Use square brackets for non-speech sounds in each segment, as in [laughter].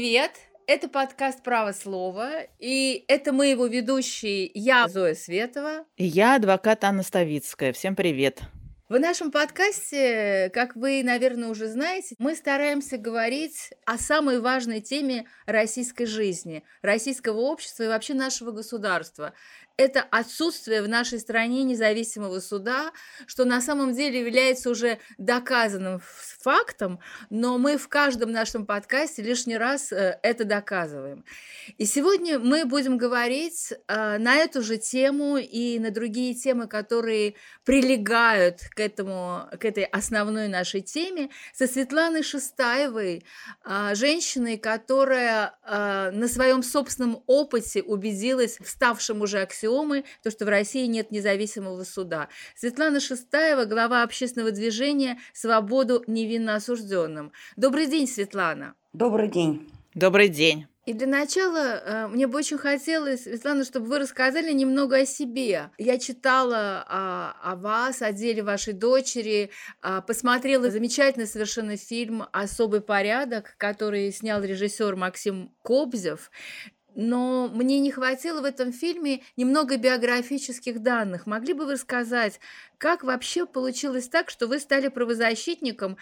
привет! Это подкаст «Право слова», и это мы его ведущие, я Зоя Светова. И я адвокат Анна Ставицкая. Всем привет! В нашем подкасте, как вы, наверное, уже знаете, мы стараемся говорить о самой важной теме российской жизни, российского общества и вообще нашего государства это отсутствие в нашей стране независимого суда, что на самом деле является уже доказанным фактом, но мы в каждом нашем подкасте лишний раз э, это доказываем. И сегодня мы будем говорить э, на эту же тему и на другие темы, которые прилегают к, этому, к этой основной нашей теме, со Светланой Шестаевой, э, женщиной, которая на своем собственном опыте убедилась в ставшем уже аксиомом аксиомы, то, что в России нет независимого суда. Светлана Шестаева, глава общественного движения «Свободу невинно осужденным». Добрый день, Светлана. Добрый день. Добрый день. И для начала э, мне бы очень хотелось, Светлана, чтобы вы рассказали немного о себе. Я читала о, о вас, о деле вашей дочери, э, посмотрела замечательный совершенно фильм «Особый порядок», который снял режиссер Максим Кобзев но мне не хватило в этом фильме немного биографических данных. Могли бы вы рассказать, как вообще получилось так, что вы стали правозащитником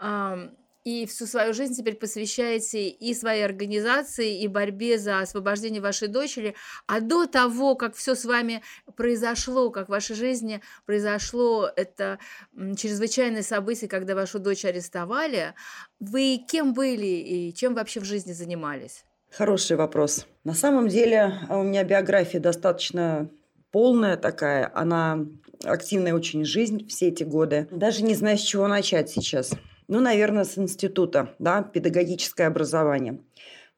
э, и всю свою жизнь теперь посвящаете и своей организации, и борьбе за освобождение вашей дочери, а до того, как все с вами произошло, как в вашей жизни произошло это чрезвычайное событие, когда вашу дочь арестовали, вы кем были и чем вообще в жизни занимались? Хороший вопрос. На самом деле а, у меня биография достаточно полная такая. Она активная очень жизнь все эти годы. Даже не знаю, с чего начать сейчас. Ну, наверное, с института, да, педагогическое образование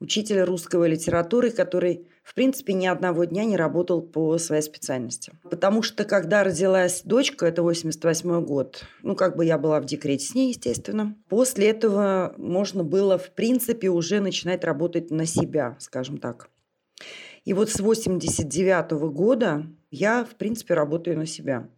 учителя русской литературы, который, в принципе, ни одного дня не работал по своей специальности. Потому что, когда родилась дочка, это 88 год, ну, как бы я была в декрете с ней, естественно. После этого можно было, в принципе, уже начинать работать на себя, скажем так. И вот с 89 года я, в принципе, работаю на себя.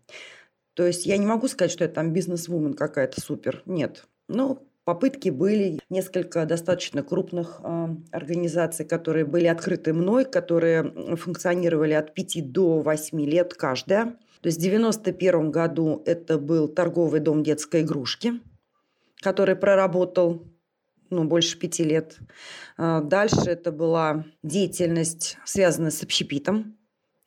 То есть я не могу сказать, что я там бизнес-вумен какая-то супер. Нет. Ну, Попытки были несколько достаточно крупных э, организаций, которые были открыты мной, которые функционировали от 5 до 8 лет каждая. То есть в 1991 году это был торговый дом детской игрушки, который проработал ну, больше пяти лет. Э, дальше это была деятельность, связанная с общепитом.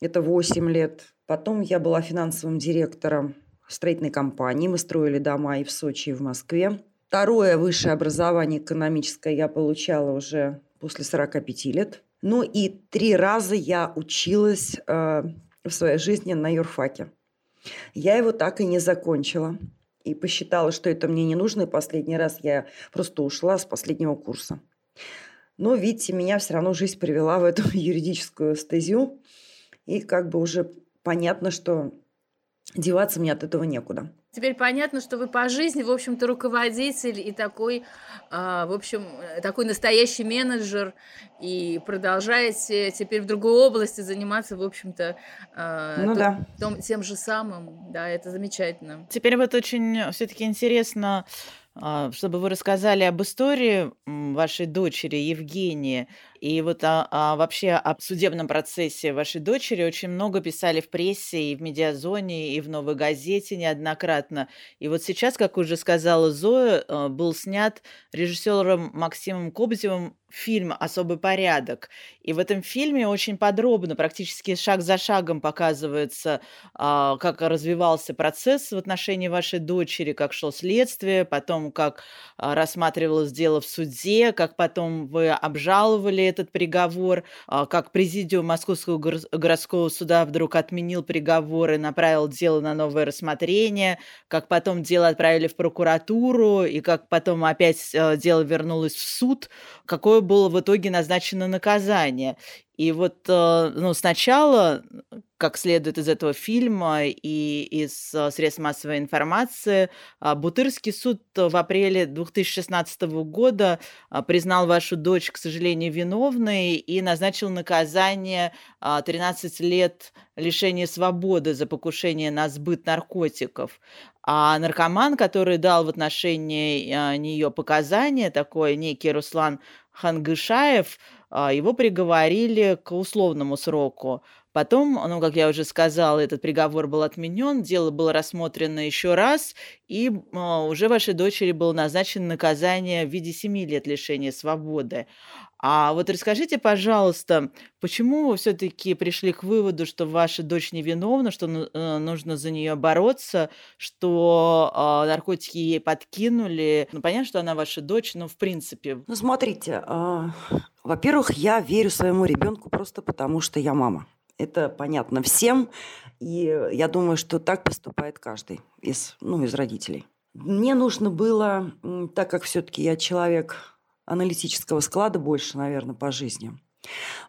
Это 8 лет. Потом я была финансовым директором строительной компании. Мы строили дома и в Сочи, и в Москве. Второе высшее образование экономическое я получала уже после 45 лет. Ну и три раза я училась э, в своей жизни на юрфаке. Я его так и не закончила. И посчитала, что это мне не нужно. И последний раз я просто ушла с последнего курса. Но, видите, меня все равно жизнь привела в эту [laughs] юридическую стезю. И как бы уже понятно, что деваться мне от этого некуда. Теперь понятно, что вы по жизни, в общем-то, руководитель и такой, а, в общем, такой настоящий менеджер, и продолжаете теперь в другой области заниматься, в общем-то, а, ну, то, да. том, тем же самым. Да, это замечательно. Теперь вот очень все-таки интересно, а, чтобы вы рассказали об истории вашей дочери Евгении. И вот а, а вообще о судебном процессе вашей дочери очень много писали в прессе и в медиазоне, и в «Новой газете» неоднократно. И вот сейчас, как уже сказала Зоя, а, был снят режиссером Максимом Кобзевым фильм «Особый порядок». И в этом фильме очень подробно, практически шаг за шагом показывается, а, как развивался процесс в отношении вашей дочери, как шло следствие, потом как а, рассматривалось дело в суде, как потом вы обжаловали этот приговор, а, как президиум Московского городского суда вдруг отменил приговор и направил дело на новое рассмотрение, как потом дело отправили в прокуратуру, и как потом опять э, дело вернулось в суд, какое было в итоге назначено наказание. И вот э, ну, сначала, как следует из этого фильма и из э, средств массовой информации, а, Бутырский суд в апреле 2016 года признал вашу дочь, к сожалению, виновной и назначил наказание 13 а, лет лишения свободы за покушение на сбыт наркотиков. А наркоман, который дал в отношении нее показания, такой некий Руслан Хангышаев, его приговорили к условному сроку. Потом, ну, как я уже сказала, этот приговор был отменен, дело было рассмотрено еще раз, и а, уже вашей дочери было назначено наказание в виде семи лет лишения свободы. А вот расскажите, пожалуйста, почему вы все-таки пришли к выводу, что ваша дочь невиновна, что э, нужно за нее бороться, что э, наркотики ей подкинули? Ну, понятно, что она ваша дочь, но в принципе. Ну, смотрите, э, во-первых, я верю своему ребенку просто потому, что я мама. Это понятно всем, и я думаю, что так поступает каждый из, ну, из родителей. Мне нужно было, так как все-таки я человек аналитического склада больше, наверное, по жизни,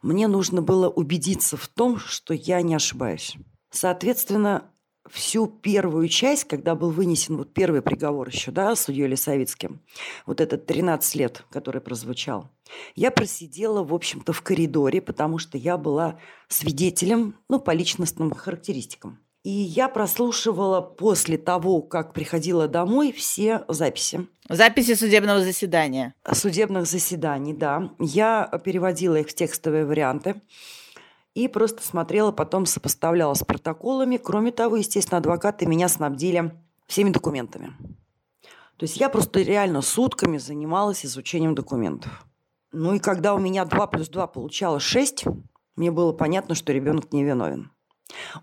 мне нужно было убедиться в том, что я не ошибаюсь. Соответственно, всю первую часть, когда был вынесен вот первый приговор еще, да, судьей Лисовицким, вот этот 13 лет, который прозвучал, я просидела, в общем-то, в коридоре, потому что я была свидетелем, ну, по личностным характеристикам. И я прослушивала после того, как приходила домой, все записи. Записи судебного заседания. Судебных заседаний, да. Я переводила их в текстовые варианты и просто смотрела, потом сопоставляла с протоколами. Кроме того, естественно, адвокаты меня снабдили всеми документами. То есть я просто реально сутками занималась изучением документов. Ну и когда у меня 2 плюс 2 получалось 6, мне было понятно, что ребенок невиновен.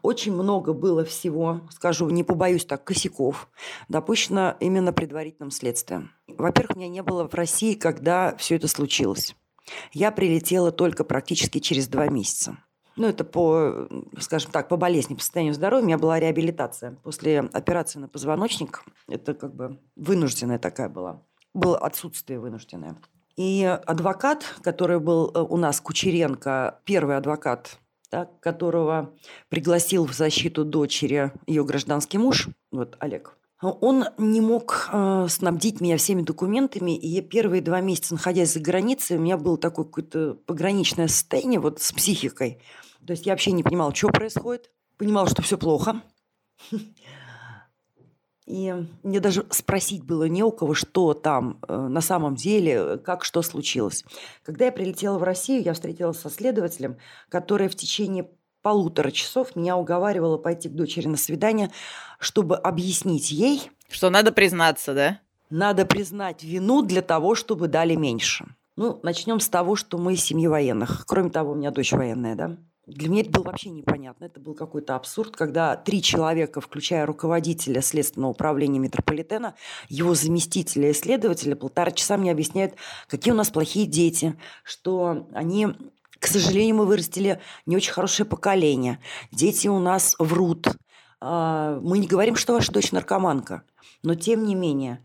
Очень много было всего, скажу, не побоюсь так, косяков, допущено именно предварительным следствием. Во-первых, меня не было в России, когда все это случилось. Я прилетела только практически через два месяца. Ну, это по, скажем так, по болезни, по состоянию здоровья. У меня была реабилитация после операции на позвоночник. Это как бы вынужденная такая была. Было отсутствие вынужденное. И адвокат, который был э, у нас, Кучеренко, первый адвокат, да, которого пригласил в защиту дочери ее гражданский муж, вот Олег, он не мог э, снабдить меня всеми документами, и первые два месяца, находясь за границей, у меня было такое какое-то пограничное состояние вот с психикой. То есть я вообще не понимала, что происходит, понимала, что все плохо. [laughs] И мне даже спросить было не у кого, что там э, на самом деле, как что случилось. Когда я прилетела в Россию, я встретилась со следователем, который в течение полутора часов меня уговаривала пойти к дочери на свидание, чтобы объяснить ей... Что надо признаться, да? Надо признать вину для того, чтобы дали меньше. Ну, начнем с того, что мы из семьи военных. Кроме того, у меня дочь военная, да? Для меня это было вообще непонятно. Это был какой-то абсурд, когда три человека, включая руководителя Следственного управления метрополитена, его заместителя и следователя, полтора часа мне объясняют, какие у нас плохие дети, что они к сожалению, мы вырастили не очень хорошее поколение. Дети у нас врут. А, мы не говорим, что ваша дочь наркоманка. Но тем не менее,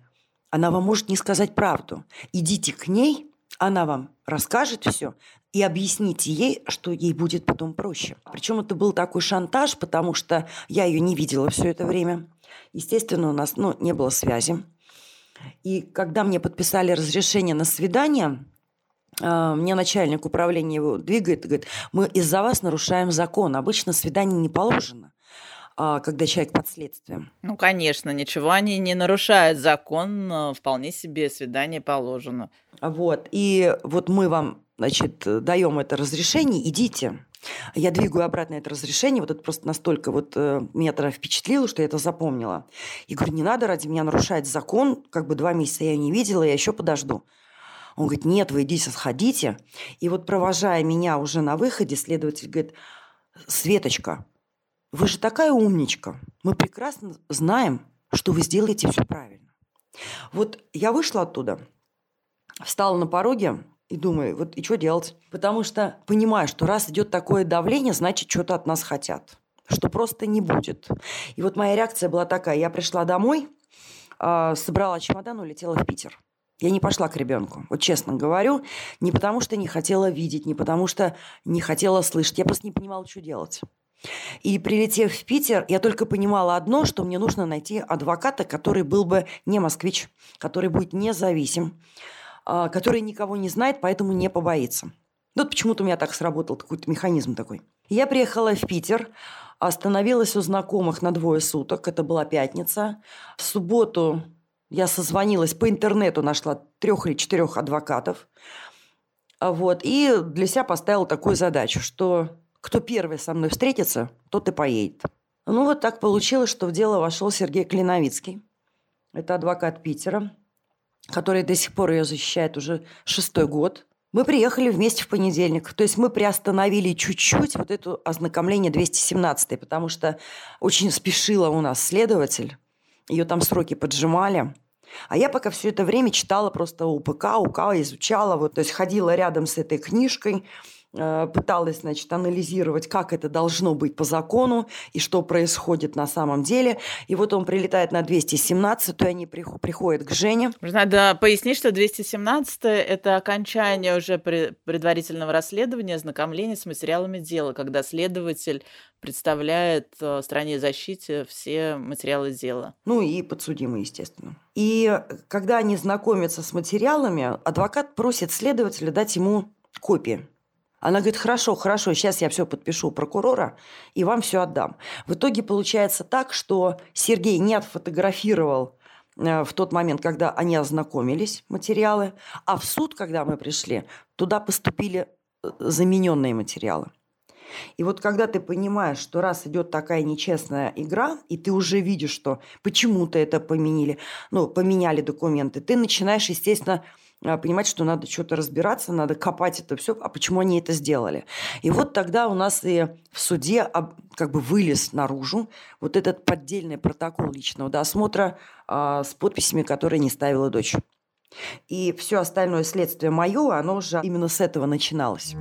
она вам может не сказать правду. Идите к ней, она вам расскажет все, и объясните ей, что ей будет потом проще. Причем это был такой шантаж, потому что я ее не видела все это время. Естественно, у нас ну, не было связи. И когда мне подписали разрешение на свидание, а, мне начальник управления его двигает и говорит, мы из-за вас нарушаем закон. Обычно свидание не положено а, когда человек под следствием. Ну, конечно, ничего они не нарушают закон, вполне себе свидание положено. Вот, и вот мы вам, значит, даем это разрешение, идите. Я двигаю обратно это разрешение, вот это просто настолько вот э, меня тогда впечатлило, что я это запомнила. И говорю, не надо ради меня нарушать закон, как бы два месяца я ее не видела, я еще подожду. Он говорит, нет, вы идите, сходите. И вот провожая меня уже на выходе, следователь говорит, Светочка, вы же такая умничка. Мы прекрасно знаем, что вы сделаете все правильно. Вот я вышла оттуда, встала на пороге и думаю, вот и что делать? Потому что понимаю, что раз идет такое давление, значит, что-то от нас хотят. Что просто не будет. И вот моя реакция была такая. Я пришла домой, а, собрала чемодан, улетела в Питер. Я не пошла к ребенку, вот честно говорю, не потому что не хотела видеть, не потому что не хотела слышать, я просто не понимала, что делать. И прилетев в Питер, я только понимала одно, что мне нужно найти адвоката, который был бы не москвич, который будет независим, который никого не знает, поэтому не побоится. Вот почему-то у меня так сработал какой-то механизм такой. Я приехала в Питер, остановилась у знакомых на двое суток, это была пятница. В субботу я созвонилась по интернету, нашла трех или четырех адвокатов. А вот, и для себя поставила такую задачу, что кто первый со мной встретится, тот и поедет. Ну, вот так получилось, что в дело вошел Сергей Клиновицкий. Это адвокат Питера, который до сих пор ее защищает уже шестой год. Мы приехали вместе в понедельник. То есть мы приостановили чуть-чуть вот это ознакомление 217 потому что очень спешила у нас следователь. Ее там сроки поджимали. А я пока все это время читала просто УПК, УК, изучала, вот, то есть ходила рядом с этой книжкой, пыталась, значит, анализировать, как это должно быть по закону и что происходит на самом деле. И вот он прилетает на 217, то они приходят к Жене. Надо пояснить, что 217 – это окончание уже предварительного расследования, ознакомления с материалами дела, когда следователь представляет э, стране защите все материалы дела. Ну и подсудимые, естественно. И когда они знакомятся с материалами, адвокат просит следователя дать ему копии она говорит, хорошо, хорошо, сейчас я все подпишу прокурора и вам все отдам. В итоге получается так, что Сергей не отфотографировал э, в тот момент, когда они ознакомились, материалы, а в суд, когда мы пришли, туда поступили э, замененные материалы. И вот когда ты понимаешь, что раз идет такая нечестная игра, и ты уже видишь, что почему-то это поменяли, ну, поменяли документы, ты начинаешь, естественно, понимать, что надо что-то разбираться, надо копать это все, а почему они это сделали. И вот тогда у нас и в суде как бы вылез наружу вот этот поддельный протокол личного досмотра а, с подписями, которые не ставила дочь. И все остальное следствие мое, оно уже именно с этого начиналось.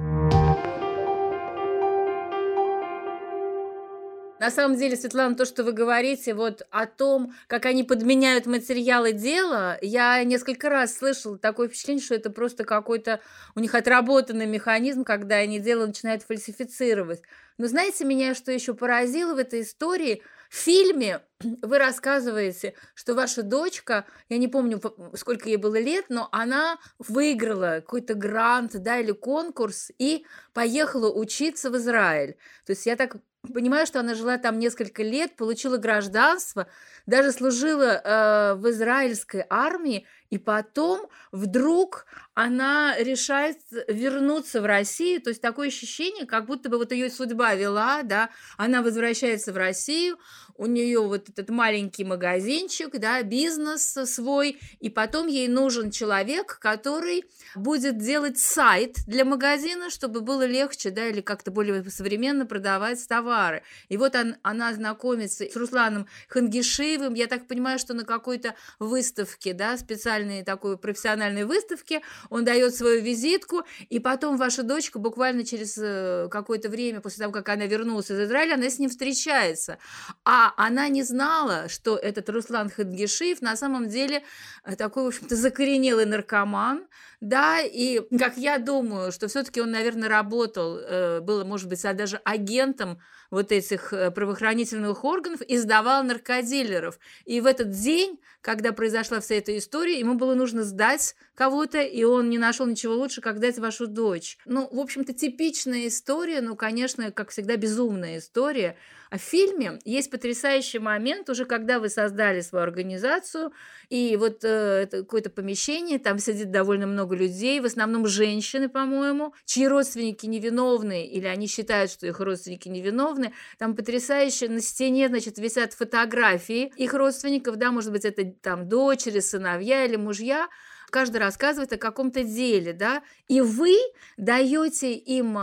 На самом деле, Светлана, то, что вы говорите вот о том, как они подменяют материалы дела, я несколько раз слышала такое впечатление, что это просто какой-то у них отработанный механизм, когда они дело начинают фальсифицировать. Но знаете, меня что еще поразило в этой истории? В фильме вы рассказываете, что ваша дочка, я не помню, сколько ей было лет, но она выиграла какой-то грант, да, или конкурс и поехала учиться в Израиль. То есть я так понимаю, что она жила там несколько лет, получила гражданство, даже служила э, в израильской армии, и потом вдруг она решает вернуться в Россию, то есть такое ощущение, как будто бы вот ее судьба вела, да, она возвращается в Россию, у нее вот этот маленький магазинчик, да, бизнес свой, и потом ей нужен человек, который будет делать сайт для магазина, чтобы было легче, да, или как-то более современно продавать товары. И вот он, она знакомится с Русланом Хангишиевым, я так понимаю, что на какой-то выставке, да, специальной такой профессиональной выставке, он дает свою визитку, и потом ваша дочка буквально через э, какое-то время, после того, как она вернулась из Израиля, она с ним встречается. А она не знала, что этот Руслан Хадгишиев на самом деле э, такой, в общем-то, закоренелый наркоман, да, и как я думаю, что все-таки он, наверное, работал, э, был, может быть, даже агентом вот этих э, правоохранительных органов и сдавал наркодилеров. И в этот день, когда произошла вся эта история, ему было нужно сдать кого-то, и он не нашел ничего лучше, как дать вашу дочь. Ну, в общем-то, типичная история, ну, конечно, как всегда, безумная история. А в фильме есть потрясающий момент, уже когда вы создали свою организацию, и вот э, какое-то помещение, там сидит довольно много людей, в основном женщины, по-моему, чьи родственники невиновны, или они считают, что их родственники невиновны. Там потрясающе на стене, значит, висят фотографии их родственников, да, может быть, это там дочери, сыновья или мужья, каждый рассказывает о каком-то деле, да, и вы даете им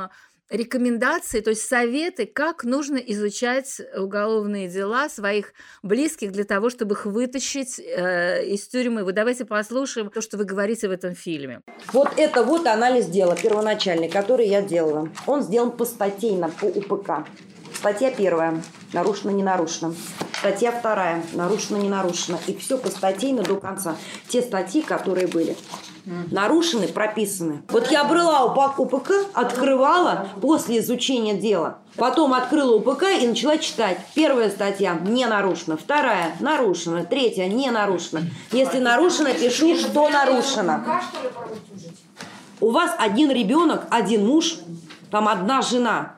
рекомендации, то есть советы, как нужно изучать уголовные дела своих близких для того, чтобы их вытащить э, из тюрьмы. Вот давайте послушаем то, что вы говорите в этом фильме. Вот это вот анализ дела первоначальный, который я делала. Он сделан по статейно, по УПК. Статья первая. Нарушено, не нарушено. Статья вторая. Нарушено, не нарушено. И все по статейно до конца. Те статьи, которые были нарушены, прописаны. Вот я брала УПК, открывала после изучения дела. Потом открыла УПК и начала читать. Первая статья не нарушена, вторая нарушена, третья не нарушена. Если нарушено, пишу, что нарушено. У вас один ребенок, один муж, там одна жена.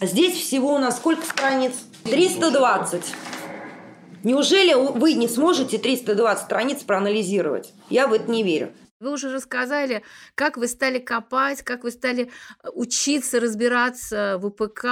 Здесь всего у нас сколько страниц? 320. Неужели вы не сможете 320 страниц проанализировать? Я в это не верю. Вы уже рассказали, как вы стали копать, как вы стали э, учиться разбираться в УПК,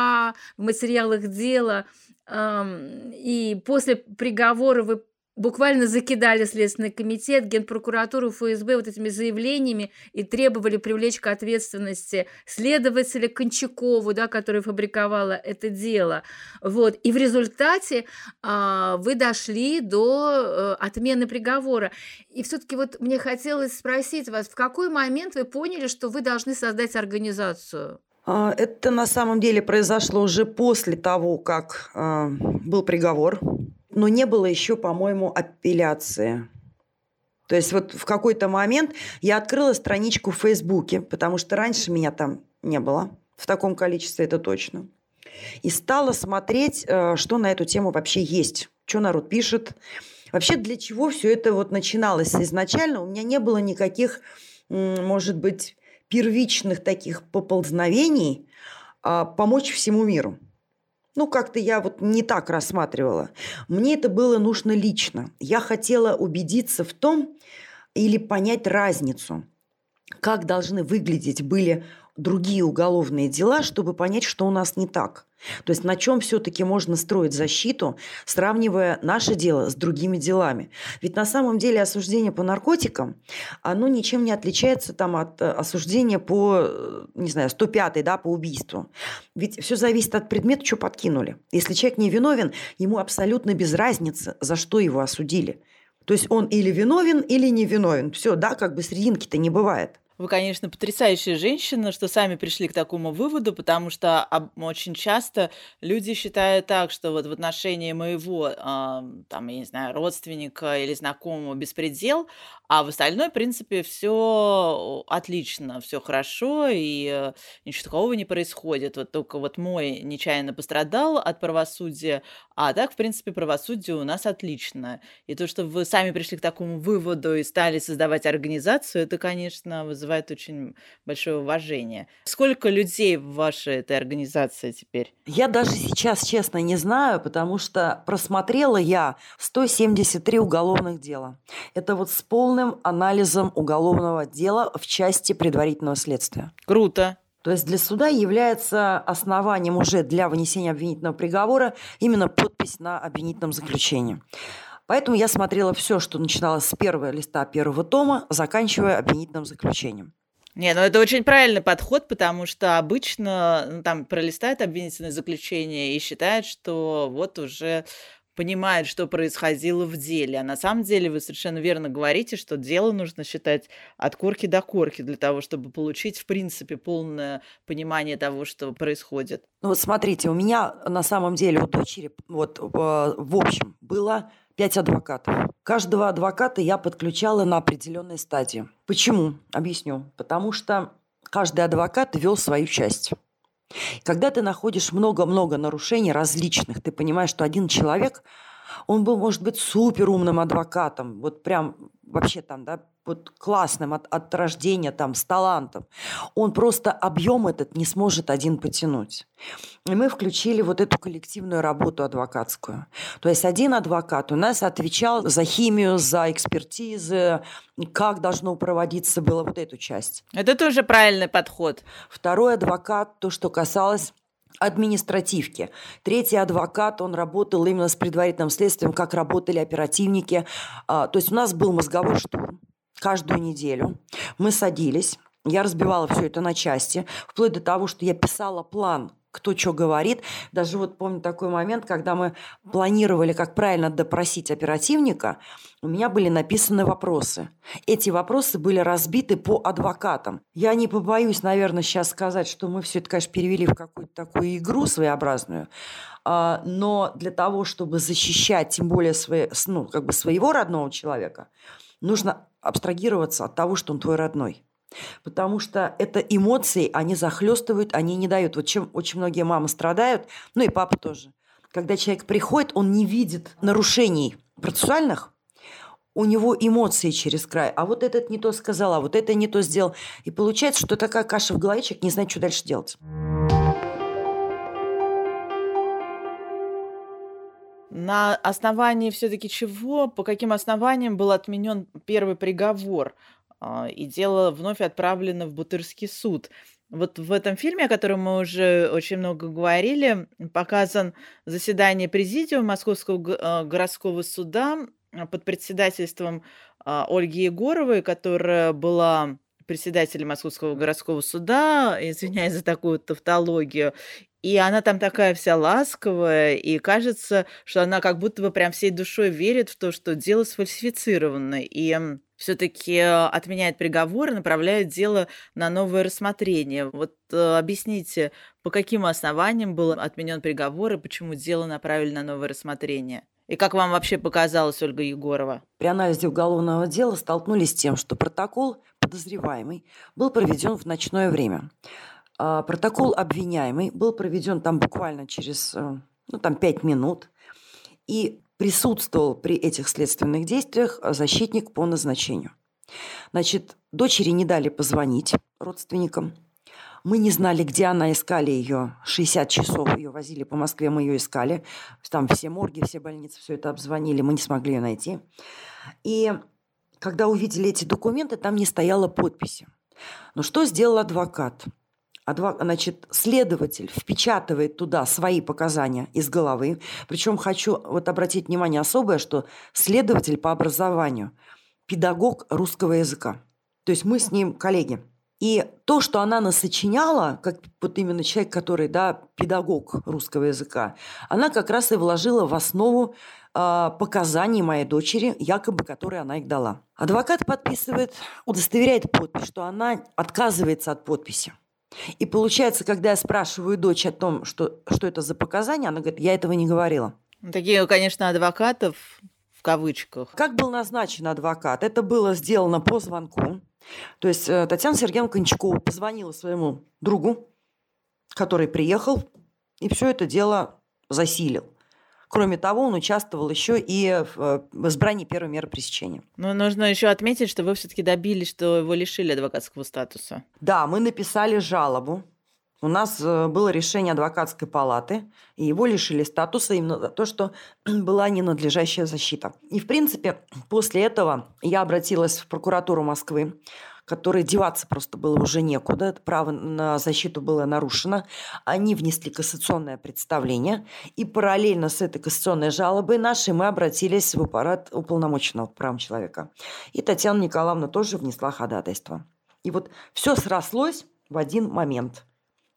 в материалах дела. И после приговора вы буквально закидали Следственный комитет, Генпрокуратуру, ФСБ вот этими заявлениями и требовали привлечь к ответственности следователя Кончакову, да, который фабриковала это дело. Вот. И в результате а, вы дошли до а, отмены приговора. И все-таки вот мне хотелось спросить вас, в какой момент вы поняли, что вы должны создать организацию? А, это на самом деле произошло уже после того, как э, был приговор но не было еще, по-моему, апелляции. То есть вот в какой-то момент я открыла страничку в Фейсбуке, потому что раньше меня там не было в таком количестве, это точно. И стала смотреть, э, что на эту тему вообще есть, что народ пишет. Вообще для чего все это вот начиналось изначально? У меня не было никаких, может быть, первичных таких поползновений а, помочь всему миру. Ну, как-то я вот не так рассматривала. Мне это было нужно лично. Я хотела убедиться в том или понять разницу, как должны выглядеть были другие уголовные дела, чтобы понять, что у нас не так. То есть на чем все-таки можно строить защиту, сравнивая наше дело с другими делами. Ведь на самом деле осуждение по наркотикам, оно ничем не отличается там, от э, осуждения по, э, не знаю, 105 да, по убийству. Ведь все зависит от предмета, что подкинули. Если человек не виновен, ему абсолютно без разницы, за что его осудили. То есть он или виновен, или не виновен. Все, да, как бы срединки-то не бывает. Вы, конечно, потрясающая женщина, что сами пришли к такому выводу, потому что очень часто люди считают так, что вот в отношении моего, там, я не знаю, родственника или знакомого беспредел, а в остальной, в принципе, все отлично, все хорошо, и э, ничего такого не происходит. Вот только вот мой нечаянно пострадал от правосудия, а так, в принципе, правосудие у нас отлично. И то, что вы сами пришли к такому выводу и стали создавать организацию, это, конечно, вызывает очень большое уважение. Сколько людей в вашей этой организации теперь? Я даже сейчас, честно, не знаю, потому что просмотрела я 173 уголовных дела. Это вот с полным полным анализом уголовного дела в части предварительного следствия. Круто. То есть для суда является основанием уже для вынесения обвинительного приговора именно подпись на обвинительном заключении. Поэтому я смотрела все, что начиналось с первого листа первого тома, заканчивая обвинительным заключением. Не, ну это очень правильный подход, потому что обычно ну, там пролистают обвинительное заключение и считают, что вот уже понимает, что происходило в деле. А на самом деле вы совершенно верно говорите, что дело нужно считать от корки до корки для того, чтобы получить, в принципе, полное понимание того, что происходит. Ну вот смотрите, у меня на самом деле у дочери, вот в общем, было пять адвокатов. Каждого адвоката я подключала на определенной стадии. Почему? Объясню. Потому что каждый адвокат вел свою часть. Когда ты находишь много-много нарушений различных, ты понимаешь, что один человек, он был, может быть, супер умным адвокатом, вот прям вообще там, да, вот классным от, от рождения, там, с талантом. Он просто объем этот не сможет один потянуть. И мы включили вот эту коллективную работу адвокатскую. То есть один адвокат у нас отвечал за химию, за экспертизы, как должно проводиться было вот эту часть. Это тоже правильный подход. Второй адвокат, то, что касалось административки. Третий адвокат, он работал именно с предварительным следствием, как работали оперативники. А, то есть у нас был мозговой штурм каждую неделю. Мы садились, я разбивала все это на части, вплоть до того, что я писала план, кто что говорит. Даже вот помню такой момент, когда мы планировали, как правильно допросить оперативника, у меня были написаны вопросы. Эти вопросы были разбиты по адвокатам. Я не побоюсь, наверное, сейчас сказать, что мы все это, конечно, перевели в какую-то такую игру своеобразную, а, но для того, чтобы защищать, тем более свои, ну, как бы своего родного человека, нужно абстрагироваться от того, что он твой родной. Потому что это эмоции, они захлестывают, они не дают. Вот чем очень многие мамы страдают, ну и папа тоже. Когда человек приходит, он не видит нарушений процессуальных, у него эмоции через край. А вот этот не то сказал, а вот это не то сделал. И получается, что такая каша в голове, человек не знает, что дальше делать. На основании все-таки чего, по каким основаниям был отменен первый приговор? А, и дело вновь отправлено в Бутырский суд. Вот в этом фильме, о котором мы уже очень много говорили, показан заседание президиума Московского а, городского суда под председательством Ольги Егоровой, которая была председателем Московского городского суда, [laughs] извиняюсь за такую тавтологию, и она там такая вся ласковая, и кажется, что она как будто бы прям всей душой верит в то, что дело сфальсифицировано, и все-таки отменяет приговор и направляет дело на новое рассмотрение. Вот э, объясните, по каким основаниям был отменен приговор и почему дело направили на новое рассмотрение? И как вам вообще показалось, Ольга Егорова? При анализе уголовного дела столкнулись с тем, что протокол подозреваемый был проведен в ночное время. А, протокол обвиняемый был проведен там буквально через э, ну, там, 5 минут. И присутствовал при этих следственных действиях защитник по назначению. Значит, дочери не дали позвонить родственникам. Мы не знали, где она, искали ее. 60 часов ее возили по Москве, мы ее искали. Там все морги, все больницы, все это обзвонили, мы не смогли ее найти. И когда увидели эти документы, там не стояло подписи. Но что сделал адвокат? Адвок... Значит, следователь впечатывает туда свои показания из головы. Причем хочу вот обратить внимание особое, что следователь по образованию – педагог русского языка. То есть мы с ним коллеги. И то, что она насочиняла, как вот именно человек, который, да, педагог русского языка, она как раз и вложила в основу э, показаний моей дочери, якобы, которые она их дала. Адвокат подписывает, удостоверяет подпись, что она отказывается от подписи. И получается, когда я спрашиваю дочь о том, что, что это за показания, она говорит, я этого не говорила. Такие, конечно, адвокатов в кавычках. Как был назначен адвокат? Это было сделано по звонку. То есть э, Татьяна Сергеевна Кончакова позвонила своему другу, который приехал, и все это дело засилил. Кроме того, он участвовал еще и в э, избрании первой меры пресечения. Но нужно еще отметить, что вы все-таки добились, что его лишили адвокатского статуса. Да, мы написали жалобу. У нас э, было решение адвокатской палаты, и его лишили статуса именно за то, что [clears throat] была ненадлежащая защита. И, в принципе, после этого я обратилась в прокуратуру Москвы которой деваться просто было уже некуда, право на защиту было нарушено. Они внесли кассационное представление, и параллельно с этой кассационной жалобой нашей мы обратились в аппарат уполномоченного правам человека. И Татьяна Николаевна тоже внесла ходатайство. И вот все срослось в один момент.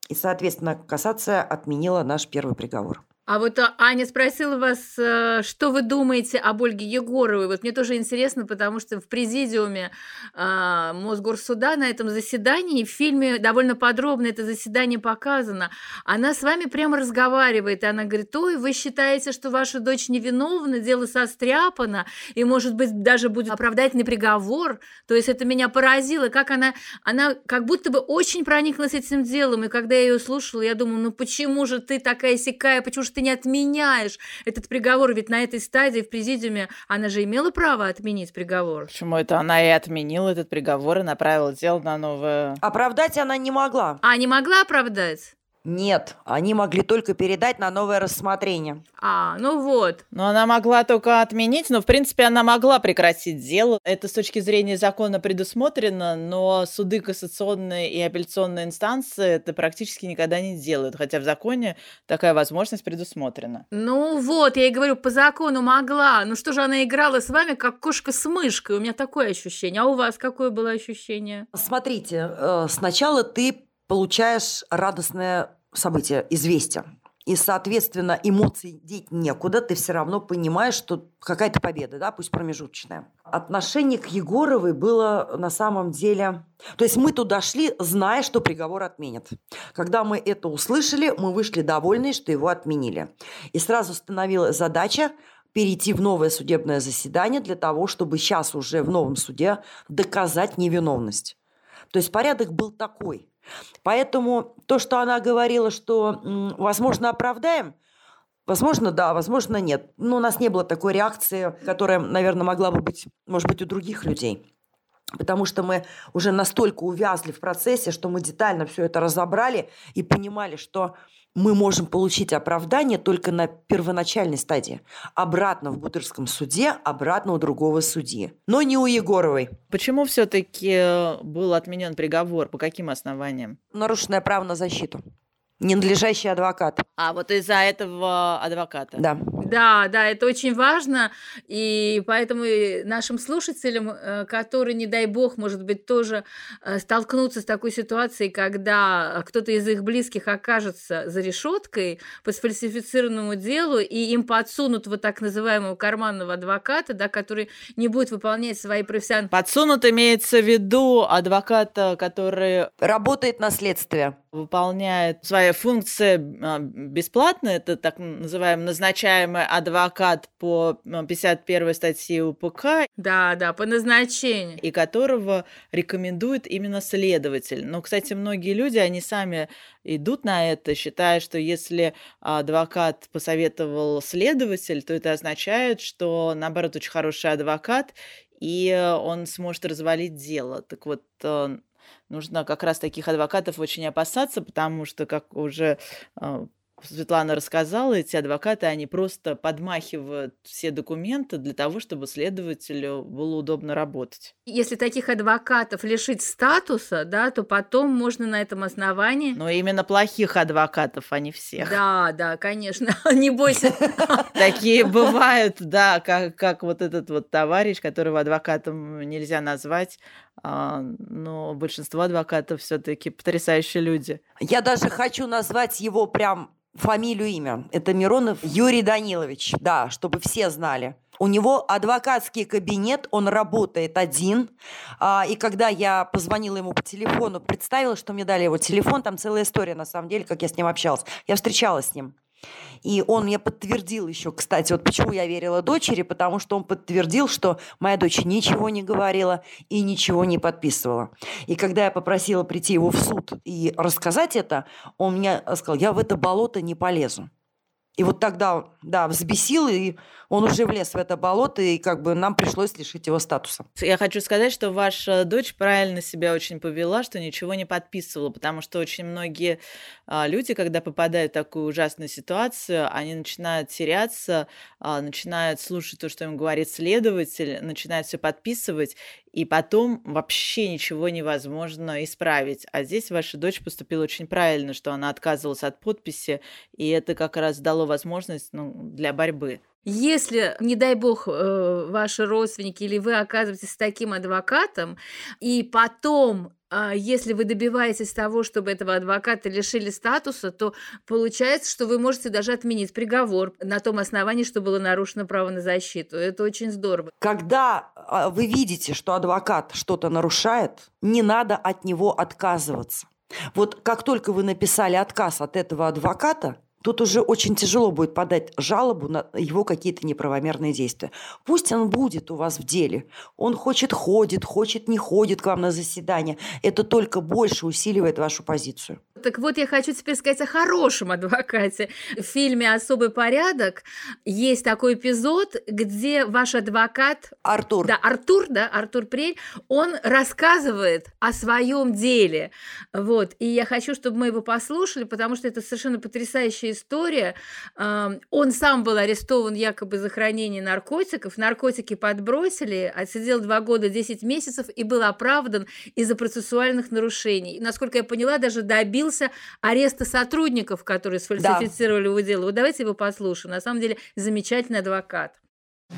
И, соответственно, кассация отменила наш первый приговор. А вот а, Аня спросила вас, э, что вы думаете об Ольге Егоровой. Вот мне тоже интересно, потому что в президиуме а, Мосгорсуда на этом заседании, в фильме довольно подробно это заседание показано, она с вами прямо разговаривает, и она говорит, ой, вы считаете, что ваша дочь невиновна, дело состряпано, и, может быть, даже будет оправдательный приговор. То есть это меня поразило, как она, она как будто бы очень прониклась этим делом, и когда я ее слушала, я думаю, ну почему же ты такая сякая, почему же ты не отменяешь этот приговор? Ведь на этой стадии в президиуме она же имела право отменить приговор. Почему это она и отменила этот приговор и направила дело на новое... Оправдать она не могла. А, не могла оправдать? Нет, они могли только передать на новое рассмотрение. А, ну вот. Но она могла только отменить, но, в принципе, она могла прекратить дело. Это с точки зрения закона предусмотрено, но суды кассационные и апелляционные инстанции это практически никогда не делают, хотя в законе такая возможность предусмотрена. Ну вот, я и говорю, по закону могла. Ну что же, она играла с вами, как кошка с мышкой. У меня такое ощущение. А у вас какое было ощущение? Смотрите, э, сначала ты получаешь радостное событие, известие. И, соответственно, эмоций деть некуда, ты все равно понимаешь, что какая-то победа, да, пусть промежуточная. Отношение к Егоровой было на самом деле... То есть мы туда шли, зная, что приговор отменят. Когда мы это услышали, мы вышли довольны, что его отменили. И сразу становилась задача перейти в новое судебное заседание для того, чтобы сейчас уже в новом суде доказать невиновность. То есть порядок был такой. Поэтому то, что она говорила, что, возможно, оправдаем, Возможно, да, возможно, нет. Но у нас не было такой реакции, которая, наверное, могла бы быть, может быть, у других людей. потому что мы уже настолько увязли в процессе, что мы детально все это разобрали и понимали, что мы можем получить оправдание только на первоначальной стадии. Обратно в Бутырском суде, обратно у другого судьи. Но не у Егоровой. Почему все-таки был отменен приговор? По каким основаниям? Нарушенное право на защиту. Ненадлежащий адвокат. А вот из-за этого адвоката. Да. Да, да, это очень важно, и поэтому нашим слушателям, э, которые, не дай бог, может быть, тоже э, столкнутся с такой ситуацией, когда кто-то из их близких окажется за решеткой по сфальсифицированному делу, и им подсунут вот так называемого карманного адвоката, да, который не будет выполнять свои профессиональные... Подсунут имеется в виду адвоката, который... Работает на следствие выполняет свои функции а, бесплатно, это так называемый назначаемый адвокат по 51 статье УПК. Да, да, по назначению. И которого рекомендует именно следователь. Но, кстати, многие люди, они сами идут на это, считая, что если адвокат посоветовал следователь, то это означает, что, наоборот, очень хороший адвокат, и он сможет развалить дело. Так вот, э, нужно как раз таких адвокатов очень опасаться, потому что, как уже а, Светлана рассказала, эти адвокаты, они просто подмахивают все документы для того, чтобы следователю было удобно работать. Если таких адвокатов лишить статуса, да, то потом можно на этом основании... Но именно плохих адвокатов, а не всех. Да, да, конечно, [laughs] не бойся. [laughs] Такие бывают, да, как, вот этот вот товарищ, которого адвокатом нельзя назвать, но большинство адвокатов все-таки потрясающие люди. Я даже хочу назвать его прям фамилию, имя. Это Миронов Юрий Данилович, да, чтобы все знали. У него адвокатский кабинет, он работает один. А, и когда я позвонила ему по телефону, представила, что мне дали его телефон, там целая история, на самом деле, как я с ним общалась. Я встречалась с ним. И он мне подтвердил еще, кстати, вот почему я верила дочери, потому что он подтвердил, что моя дочь ничего не говорила и ничего не подписывала. И когда я попросила прийти его в суд и рассказать это, он мне сказал, я в это болото не полезу. И вот тогда, да, взбесил, и он уже влез в это болото, и как бы нам пришлось лишить его статуса. Я хочу сказать, что ваша дочь правильно себя очень повела, что ничего не подписывала, потому что очень многие а, люди, когда попадают в такую ужасную ситуацию, они начинают теряться, а, начинают слушать то, что им говорит следователь, начинают все подписывать, и потом вообще ничего невозможно исправить. А здесь ваша дочь поступила очень правильно, что она отказывалась от подписи, и это как раз дало возможность ну, для борьбы. Если, не дай бог, э, ваши родственники или вы оказываетесь с таким адвокатом, и потом а, если вы добиваетесь того, чтобы этого адвоката лишили статуса, то получается, что вы можете даже отменить приговор на том основании, что было нарушено право на защиту. Это очень здорово. Когда а, вы видите, что адвокат что-то нарушает, не надо от него отказываться. Вот как только вы написали отказ от этого адвоката, Тут уже очень тяжело будет подать жалобу на его какие-то неправомерные действия. Пусть он будет у вас в деле. Он хочет ходит, хочет не ходит к вам на заседание. Это только больше усиливает вашу позицию. Так вот, я хочу теперь сказать о хорошем адвокате. В фильме «Особый порядок» есть такой эпизод, где ваш адвокат... Артур. Да, Артур, да, Артур Прель, он рассказывает о своем деле. Вот, и я хочу, чтобы мы его послушали, потому что это совершенно история. Он сам был арестован якобы за хранение наркотиков, наркотики подбросили, отсидел два года 10 месяцев и был оправдан из-за процессуальных нарушений. Насколько я поняла, даже добил добился ареста сотрудников, которые сфальсифицировали да. его дело. Вот давайте его послушаем. На самом деле замечательный адвокат.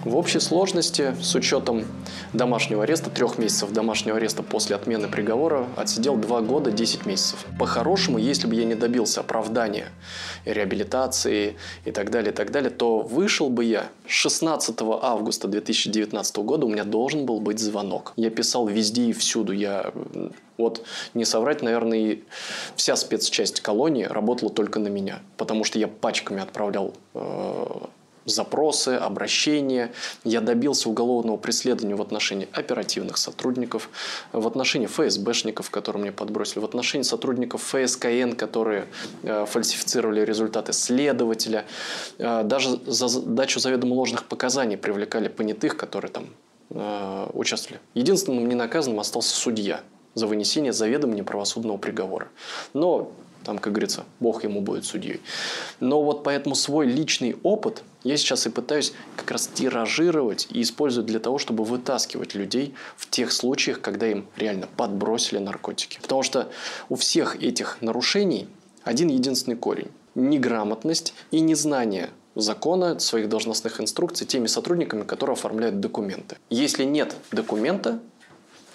В общей сложности, с учетом домашнего ареста, трех месяцев домашнего ареста после отмены приговора, отсидел два года 10 месяцев. По-хорошему, если бы я не добился оправдания, реабилитации и так далее, и так далее, то вышел бы я 16 августа 2019 года, у меня должен был быть звонок. Я писал везде и всюду. Я вот не соврать, наверное, вся спецчасть колонии работала только на меня, потому что я пачками отправлял э, запросы, обращения. Я добился уголовного преследования в отношении оперативных сотрудников, в отношении ФСБшников, которые мне подбросили, в отношении сотрудников ФСКН, которые э, фальсифицировали результаты следователя. Э, даже за дачу заведомо ложных показаний привлекали понятых, которые там э, участвовали. Единственным ненаказанным остался судья за вынесение заведомо неправосудного приговора. Но там, как говорится, Бог ему будет судьей. Но вот поэтому свой личный опыт я сейчас и пытаюсь как раз тиражировать и использовать для того, чтобы вытаскивать людей в тех случаях, когда им реально подбросили наркотики. Потому что у всех этих нарушений один единственный корень – неграмотность и незнание закона, своих должностных инструкций теми сотрудниками, которые оформляют документы. Если нет документа,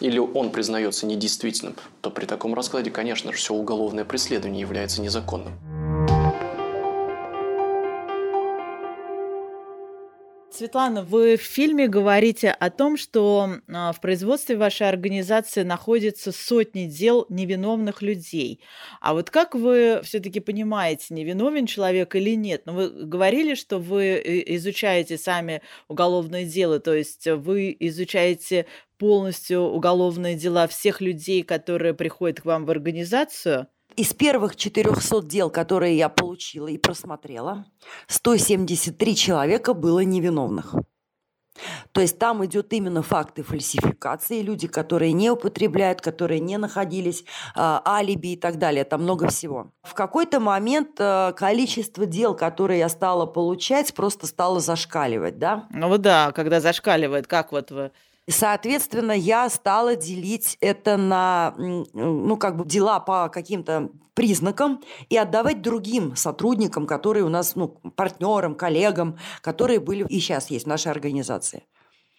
или он признается недействительным, то при таком раскладе, конечно же, все уголовное преследование является незаконным. Светлана, вы в фильме говорите о том, что а, в производстве вашей организации находятся сотни дел невиновных людей. А вот как вы все-таки понимаете, невиновен человек или нет? Ну, вы говорили, что вы э, изучаете сами уголовные дела, то есть вы изучаете полностью уголовные дела всех людей, которые приходят к вам в организацию? Из первых 400 дел, которые я получила и просмотрела, 173 человека было невиновных. То есть там идет именно факты фальсификации, люди, которые не употребляют, которые не находились, э, алиби и так далее. Там много всего. В какой-то момент э, количество дел, которые я стала получать, просто стало зашкаливать, да? Ну да, когда зашкаливает, как вот вы Соответственно, я стала делить это на, ну, как бы дела по каким-то признакам и отдавать другим сотрудникам, которые у нас, ну, партнерам, коллегам, которые были и сейчас есть в нашей организации.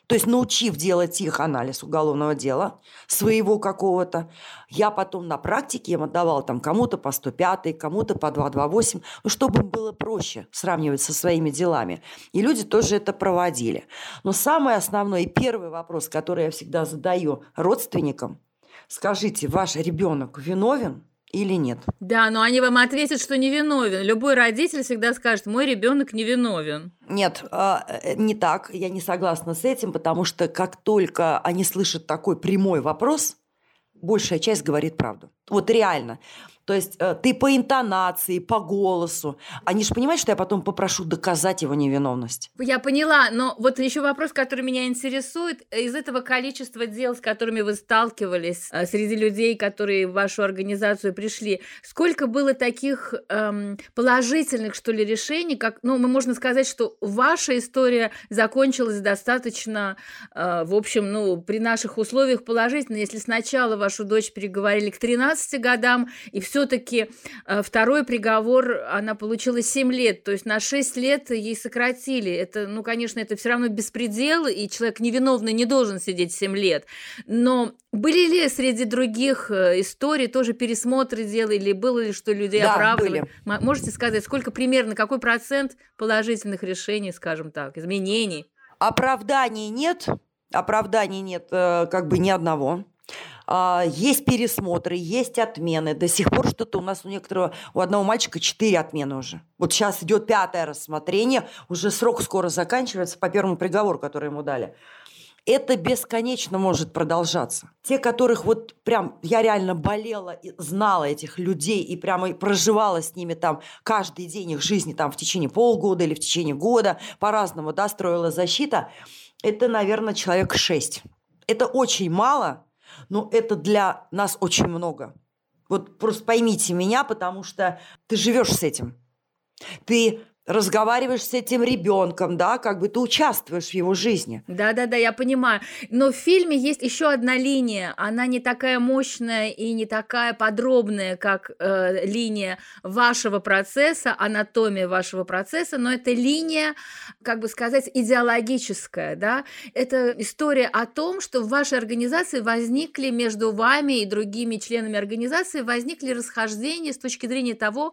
То есть научив делать их анализ уголовного дела, своего какого-то, я потом на практике им отдавала там кому-то по 105, кому-то по 228, ну, чтобы им было проще сравнивать со своими делами. И люди тоже это проводили. Но самый основной и первый вопрос, который я всегда задаю родственникам, скажите, ваш ребенок виновен? Или нет. Да, но они вам ответят, что невиновен. Любой родитель всегда скажет, мой ребенок невиновен. Нет, а, э, не так. Я не согласна с этим, потому что как только они слышат такой прямой вопрос, большая часть говорит правду. Вот реально. То есть э, ты по интонации, по голосу. Они же понимают, что я потом попрошу доказать его невиновность. Я поняла, но вот еще вопрос, который меня интересует. Из этого количества дел, с которыми вы сталкивались э, среди людей, которые в вашу организацию пришли, сколько было таких эм, положительных, что ли, решений? Как, ну, мы можно сказать, что ваша история закончилась достаточно, э, в общем, ну, при наших условиях положительно. Если сначала вашу дочь переговорили к 13 годам, и все все-таки э, второй приговор она получила 7 лет, то есть на 6 лет ей сократили. Это, ну, конечно, это все равно беспредел, и человек невиновный не должен сидеть 7 лет. Но были ли среди других э, историй тоже пересмотры дела, или было ли, что людей да, оправдывали? Были. Можете сказать, сколько примерно, какой процент положительных решений, скажем так, изменений? Оправданий нет, оправданий нет э, как бы ни одного. А, есть пересмотры, есть отмены. До сих пор что-то у нас у некоторого, у одного мальчика четыре отмены уже. Вот сейчас идет пятое рассмотрение, уже срок скоро заканчивается по первому приговору, который ему дали. Это бесконечно может продолжаться. Те, которых вот прям я реально болела, и знала этих людей и прямо проживала с ними там каждый день их жизни там в течение полгода или в течение года, по-разному, да, строила защита, это, наверное, человек шесть. Это очень мало, но это для нас очень много. Вот просто поймите меня, потому что ты живешь с этим. Ты разговариваешь с этим ребенком, да, как бы ты участвуешь в его жизни. Да, да, да, я понимаю. Но в фильме есть еще одна линия. Она не такая мощная и не такая подробная, как э, линия вашего процесса, анатомия вашего процесса, но это линия, как бы сказать, идеологическая, да. Это история о том, что в вашей организации возникли между вами и другими членами организации возникли расхождения с точки зрения того,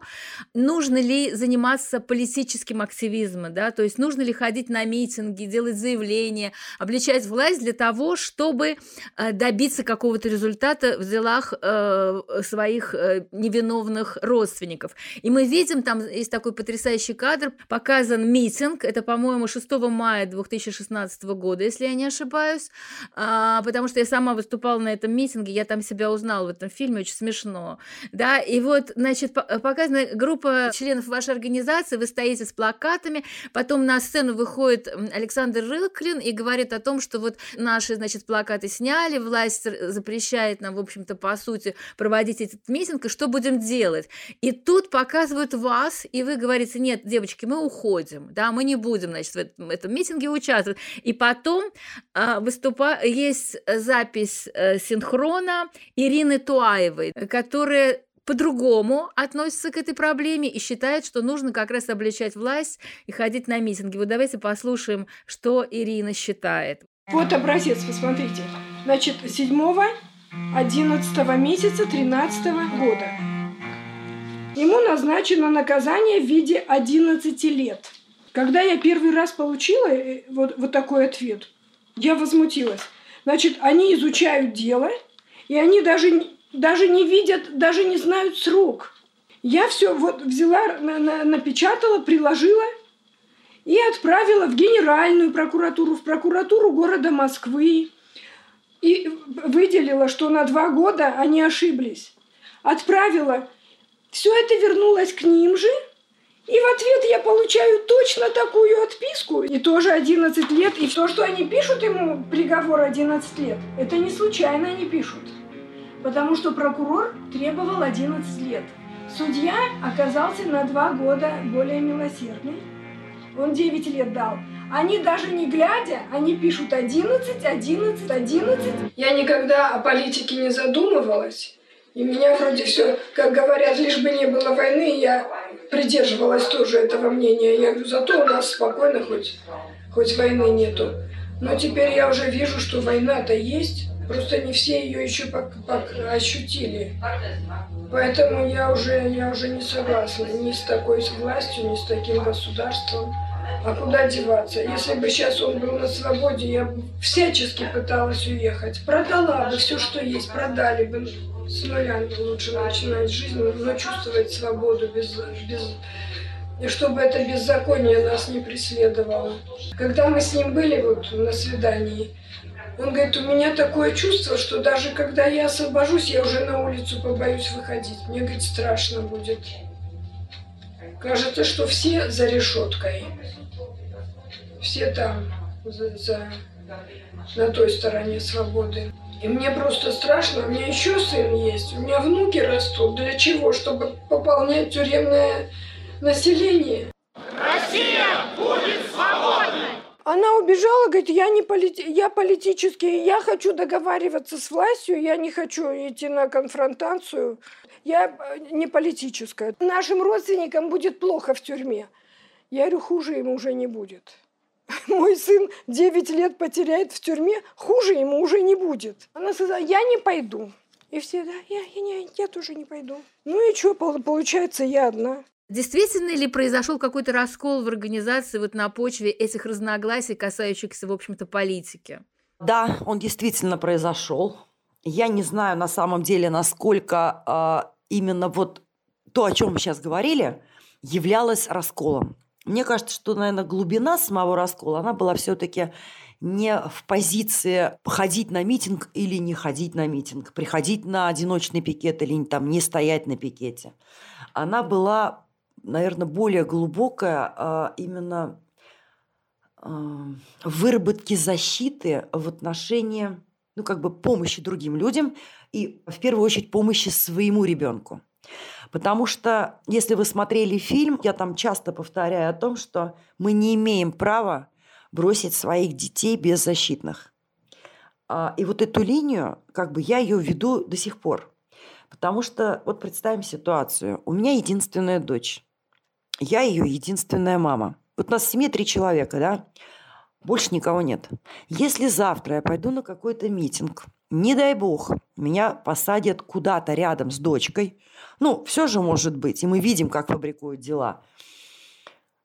нужно ли заниматься политической политическим активизмом, да, то есть нужно ли ходить на митинги, делать заявления, обличать власть для того, чтобы э, добиться какого-то результата в делах э, своих э, невиновных родственников. И мы видим, там есть такой потрясающий кадр, показан митинг, это, по-моему, 6 мая 2016 года, если я не ошибаюсь, а, потому что я сама выступала на этом митинге, я там себя узнала в этом фильме, очень смешно, да, и вот, значит, показана группа членов вашей организации, вы стоите с плакатами. Потом на сцену выходит Александр Рылклин и говорит о том, что вот наши, значит, плакаты сняли, власть запрещает нам, в общем-то, по сути, проводить этот митинг, и что будем делать? И тут показывают вас, и вы говорите, нет, девочки, мы уходим, да, мы не будем, значит, в этом, этом митинге участвовать. И потом а, выступа... есть запись а, синхрона Ирины Туаевой, которая по-другому относится к этой проблеме и считает, что нужно как раз обличать власть и ходить на митинги. Вот давайте послушаем, что Ирина считает. Вот образец, посмотрите. Значит, 7 11 месяца 13 года. Ему назначено наказание в виде 11 лет. Когда я первый раз получила э, вот, вот такой ответ, я возмутилась. Значит, они изучают дело, и они даже даже не видят, даже не знают срок. Я все вот взяла, на, на, напечатала, приложила и отправила в Генеральную прокуратуру, в прокуратуру города Москвы. И выделила, что на два года они ошиблись. Отправила. Все это вернулось к ним же. И в ответ я получаю точно такую отписку. И тоже 11 лет. И то, что они пишут ему приговор 11 лет, это не случайно они пишут потому что прокурор требовал 11 лет. Судья оказался на два года более милосердный. Он 9 лет дал. Они даже не глядя, они пишут 11, 11, 11. Я никогда о политике не задумывалась. И меня вроде все, как говорят, лишь бы не было войны, я придерживалась тоже этого мнения. Я говорю, зато у нас спокойно, хоть, хоть войны нету. Но теперь я уже вижу, что война-то есть. Просто не все ее еще пок, пок ощутили. Поэтому я уже, я уже не согласна ни с такой властью, ни с таким государством. А куда деваться? Если бы сейчас он был на свободе, я бы всячески пыталась уехать. Продала бы все, что есть, продали бы. С нуля лучше начинать жизнь, но чувствовать свободу без, без и чтобы это беззаконие нас не преследовало. Когда мы с ним были вот на свидании, он говорит, у меня такое чувство, что даже когда я освобожусь, я уже на улицу побоюсь выходить. Мне, говорит, страшно будет. Кажется, что все за решеткой. Все там, за, за, на той стороне свободы. И мне просто страшно. У меня еще сын есть, у меня внуки растут. Для чего? Чтобы пополнять тюремное население. Она убежала, говорит, я, не полити... я политический, я хочу договариваться с властью, я не хочу идти на конфронтацию, я э, не политическая. Нашим родственникам будет плохо в тюрьме. Я говорю, хуже ему уже не будет. [laughs] Мой сын 9 лет потеряет в тюрьме, хуже ему уже не будет. Она сказала, я не пойду. И все, да, я, я, я, я тоже не пойду. Ну и что, получается, я одна. Действительно ли произошел какой-то раскол в организации вот на почве этих разногласий, касающихся, в общем-то, политики? Да, он действительно произошел. Я не знаю на самом деле, насколько э, именно вот то, о чем мы сейчас говорили, являлось расколом. Мне кажется, что, наверное, глубина самого раскола, она была все-таки не в позиции ходить на митинг или не ходить на митинг, приходить на одиночный пикет или там не стоять на пикете. Она была наверное, более глубокая именно а, выработки защиты в отношении, ну, как бы помощи другим людям и, в первую очередь, помощи своему ребенку. Потому что, если вы смотрели фильм, я там часто повторяю о том, что мы не имеем права бросить своих детей беззащитных. А, и вот эту линию, как бы я ее веду до сих пор. Потому что, вот представим ситуацию. У меня единственная дочь. Я ее единственная мама. Вот у нас в семье три человека, да? Больше никого нет. Если завтра я пойду на какой-то митинг, не дай бог, меня посадят куда-то рядом с дочкой, ну, все же может быть, и мы видим, как фабрикуют дела,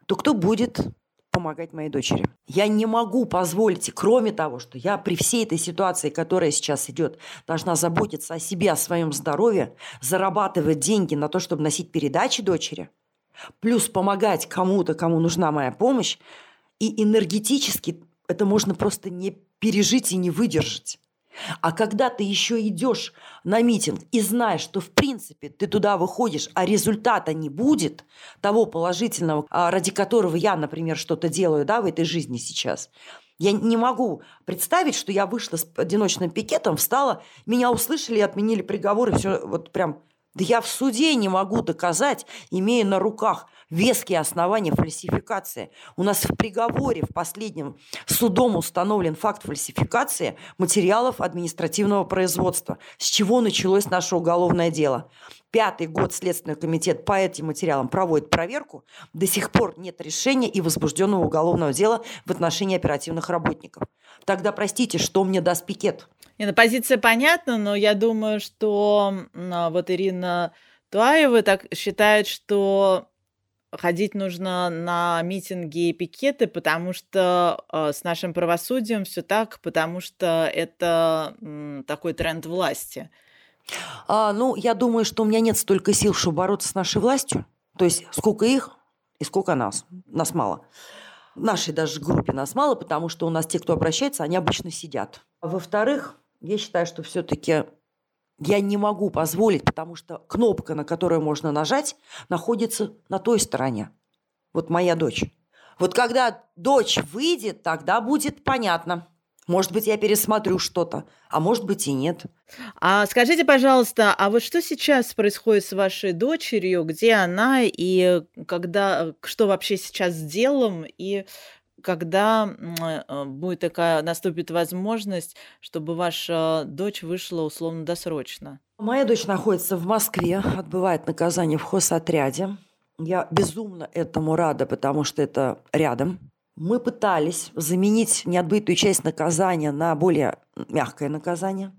то кто будет помогать моей дочери. Я не могу позволить, кроме того, что я при всей этой ситуации, которая сейчас идет, должна заботиться о себе, о своем здоровье, зарабатывать деньги на то, чтобы носить передачи дочери – плюс помогать кому-то, кому нужна моя помощь, и энергетически это можно просто не пережить и не выдержать. А когда ты еще идешь на митинг и знаешь, что в принципе ты туда выходишь, а результата не будет, того положительного, а, ради которого я, например, что-то делаю да, в этой жизни сейчас, я не могу представить, что я вышла с одиночным пикетом, встала, меня услышали отменили приговор, и все вот прям... Да я в суде не могу доказать, имея на руках веские основания фальсификации. У нас в приговоре, в последнем судом установлен факт фальсификации материалов административного производства. С чего началось наше уголовное дело? Пятый год Следственный комитет по этим материалам проводит проверку. До сих пор нет решения и возбужденного уголовного дела в отношении оперативных работников. Тогда простите, что мне даст пикет? Нет, ну, позиция понятна, но я думаю, что а, вот Ирина Туаева так считает, что ходить нужно на митинги и пикеты, потому что э, с нашим правосудием все так, потому что это м, такой тренд власти. А, ну, я думаю, что у меня нет столько сил, чтобы бороться с нашей властью. То есть сколько их и сколько нас. Нас мало. В нашей даже группе нас мало, потому что у нас те, кто обращается, они обычно сидят. Во-вторых, я считаю, что все-таки я не могу позволить, потому что кнопка, на которую можно нажать, находится на той стороне. Вот моя дочь. Вот когда дочь выйдет, тогда будет понятно. Может быть, я пересмотрю что-то, а может быть и нет. А скажите, пожалуйста, а вот что сейчас происходит с вашей дочерью, где она и когда, что вообще сейчас с делом, и когда э, будет такая, наступит возможность, чтобы ваша дочь вышла условно-досрочно? Моя дочь находится в Москве, отбывает наказание в хозотряде. Я безумно этому рада, потому что это рядом. Мы пытались заменить неотбытую часть наказания на более мягкое наказание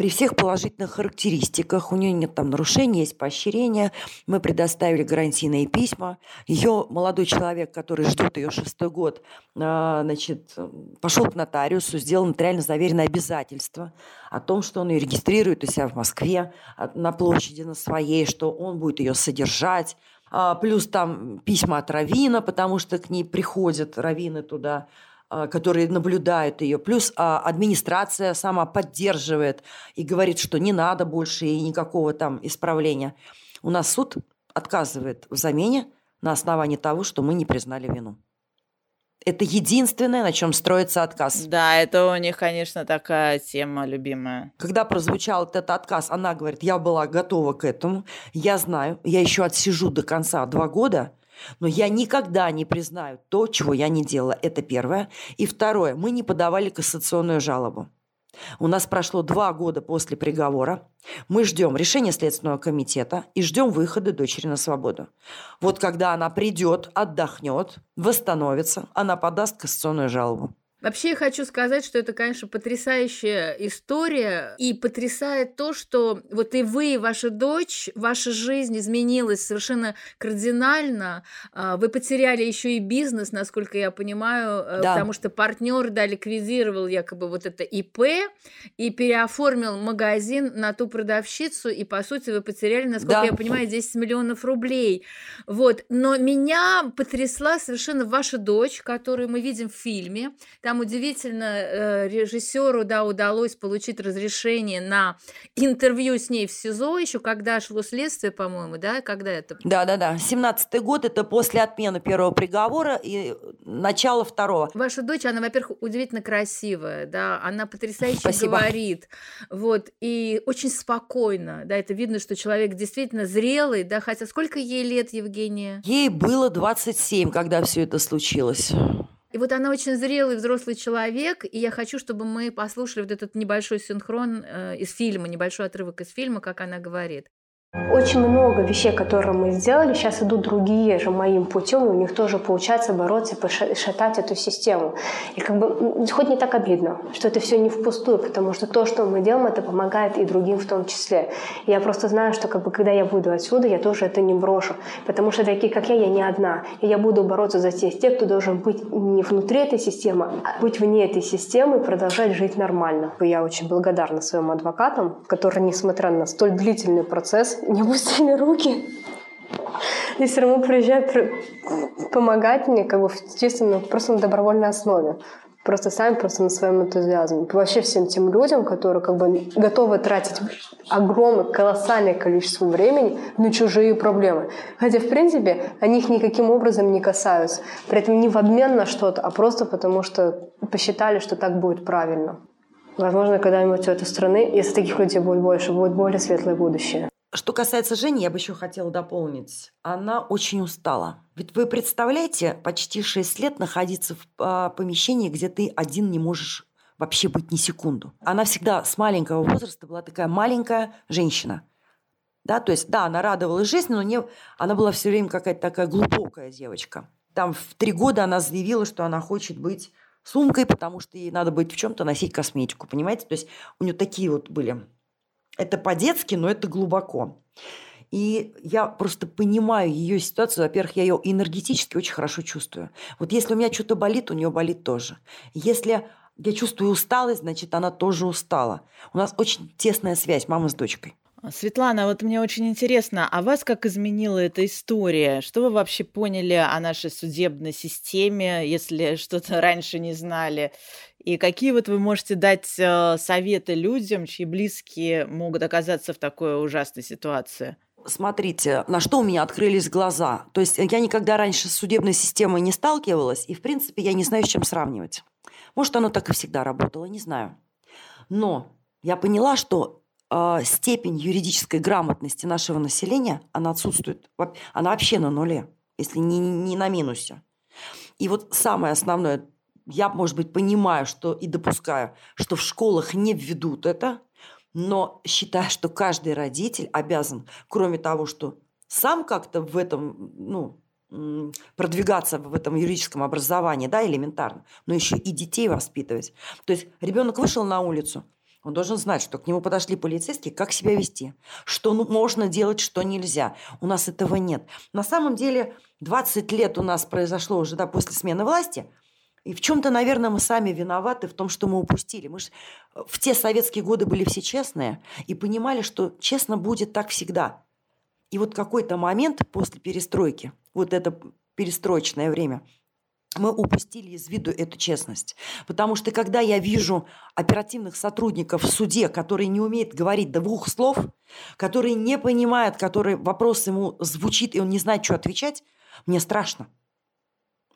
при всех положительных характеристиках. У нее нет там нарушений, есть поощрение. Мы предоставили гарантийные письма. Ее молодой человек, который ждет ее шестой год, а, значит, пошел к нотариусу, сделал нотариально заверенное обязательство о том, что он ее регистрирует у себя в Москве а, на площади на своей, что он будет ее содержать, а, плюс там письма от Равина, потому что к ней приходят Равины туда, которые наблюдают ее. Плюс а, администрация сама поддерживает и говорит, что не надо больше и никакого там исправления. У нас суд отказывает в замене на основании того, что мы не признали вину. Это единственное, на чем строится отказ. Да, это у них, конечно, такая тема любимая. Когда прозвучал этот отказ, она говорит, я была готова к этому, я знаю, я еще отсижу до конца два года, но я никогда не признаю то, чего я не делала. Это первое. И второе. Мы не подавали кассационную жалобу. У нас прошло два года после приговора. Мы ждем решения Следственного комитета и ждем выхода дочери на свободу. Вот когда она придет, отдохнет, восстановится, она подаст кассационную жалобу. Вообще я хочу сказать, что это, конечно, потрясающая история, и потрясает то, что вот и вы, и ваша дочь, ваша жизнь изменилась совершенно кардинально. А, вы потеряли еще и бизнес, насколько я понимаю, э, да. потому что партнер да, ликвидировал якобы вот это ИП и переоформил магазин на ту продавщицу, и, по сути, вы потеряли, насколько да. я понимаю, 10 миллионов рублей. Вот. Но меня потрясла совершенно ваша дочь, которую мы видим в фильме. Там удивительно э, режиссеру да, удалось получить разрешение на интервью с ней в СИЗО, еще когда шло следствие, по-моему, да, когда это? Да, да, да. 17-й год это после отмены первого приговора и начало второго. Ваша дочь, она, во-первых, удивительно красивая, да, она потрясающе Спасибо. говорит, вот, и очень спокойно, да, это видно, что человек действительно зрелый, да, хотя сколько ей лет, Евгения? Ей было 27, когда все это случилось. И вот она очень зрелый взрослый человек, и я хочу, чтобы мы послушали вот этот небольшой синхрон э, из фильма, небольшой отрывок из фильма, как она говорит. Очень много вещей, которые мы сделали, сейчас идут другие же моим путем, и у них тоже получается бороться и шатать эту систему. И как бы хоть не так обидно, что это все не впустую, потому что то, что мы делаем, это помогает и другим в том числе. И я просто знаю, что как бы, когда я буду отсюда, я тоже это не брошу, потому что такие, как я, я не одна. И я буду бороться за тех, тех, кто должен быть не внутри этой системы, а быть вне этой системы и продолжать жить нормально. Я очень благодарна своим адвокатам, которые, несмотря на столь длительный процесс, не опустили руки. И все равно приезжают помогать мне, как бы, естественно, просто на добровольной основе. просто сами просто на своем энтузиазме. Вообще всем тем людям, которые как бы готовы тратить огромное, колоссальное количество времени на чужие проблемы. Хотя, в принципе, они их никаким образом не касаются. При этом не в обмен на что-то, а просто потому, что посчитали, что так будет правильно. Возможно, когда-нибудь у этой страны, если таких людей будет больше, будет более светлое будущее. Что касается Жени, я бы еще хотела дополнить. Она очень устала. Ведь вы представляете, почти 6 лет находиться в а, помещении, где ты один не можешь вообще быть ни секунду. Она всегда с маленького возраста была такая маленькая женщина. Да, то есть, да, она радовалась жизни, но не, она была все время какая-то такая глубокая девочка. Там в три года она заявила, что она хочет быть сумкой, потому что ей надо быть в чем-то носить косметику, понимаете? То есть у нее такие вот были это по-детски, но это глубоко. И я просто понимаю ее ситуацию. Во-первых, я ее энергетически очень хорошо чувствую. Вот если у меня что-то болит, у нее болит тоже. Если я чувствую усталость, значит, она тоже устала. У нас очень тесная связь мамы с дочкой. Светлана, вот мне очень интересно, а вас как изменила эта история? Что вы вообще поняли о нашей судебной системе, если [laughs] что-то раньше не знали? И какие вот вы можете дать э, советы людям, чьи близкие могут оказаться в такой ужасной ситуации? Смотрите, на что у меня открылись глаза. То есть я никогда раньше с судебной системой не сталкивалась, и, в принципе, я не знаю, с чем сравнивать. Может, оно так и всегда работало, не знаю. Но я поняла, что э, степень юридической грамотности нашего населения, она отсутствует. Она вообще на нуле, если не, не на минусе. И вот самое основное, я, может быть, понимаю, что и допускаю, что в школах не введут это, но считаю, что каждый родитель обязан, кроме того, что сам как-то в этом, ну, продвигаться в этом юридическом образовании, да, элементарно, но еще и детей воспитывать. То есть ребенок вышел на улицу, он должен знать, что к нему подошли полицейские, как себя вести, что ну, можно делать, что нельзя. У нас этого нет. На самом деле 20 лет у нас произошло уже да, после смены власти – и в чем-то, наверное, мы сами виноваты в том, что мы упустили. Мы же э, в те советские годы были все честные и понимали, что честно будет так всегда. И вот какой-то момент после перестройки, вот это перестроечное время, мы упустили из виду эту честность. Потому что когда я вижу оперативных сотрудников в суде, которые не умеют говорить двух слов, которые не понимают, который вопрос ему звучит, и он не знает, что отвечать, мне страшно.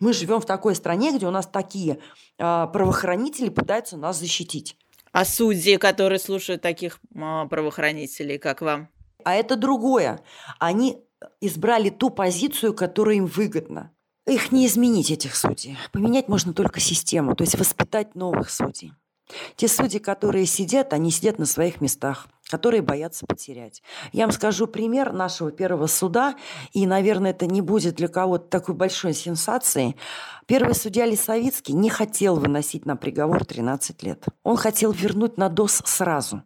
Мы живем в такой стране, где у нас такие э, правоохранители пытаются нас защитить. А судьи, которые слушают таких э, правоохранителей, как вам? А это другое. Они избрали ту позицию, которая им выгодна. Их не изменить, этих судей. Поменять можно только систему, то есть воспитать новых судей. Те судьи, которые сидят, они сидят на своих местах, которые боятся потерять. Я вам скажу пример нашего первого суда, и, наверное, это не будет для кого-то такой большой сенсацией. Первый судья Лисовицкий не хотел выносить на приговор 13 лет. Он хотел вернуть на ДОС сразу.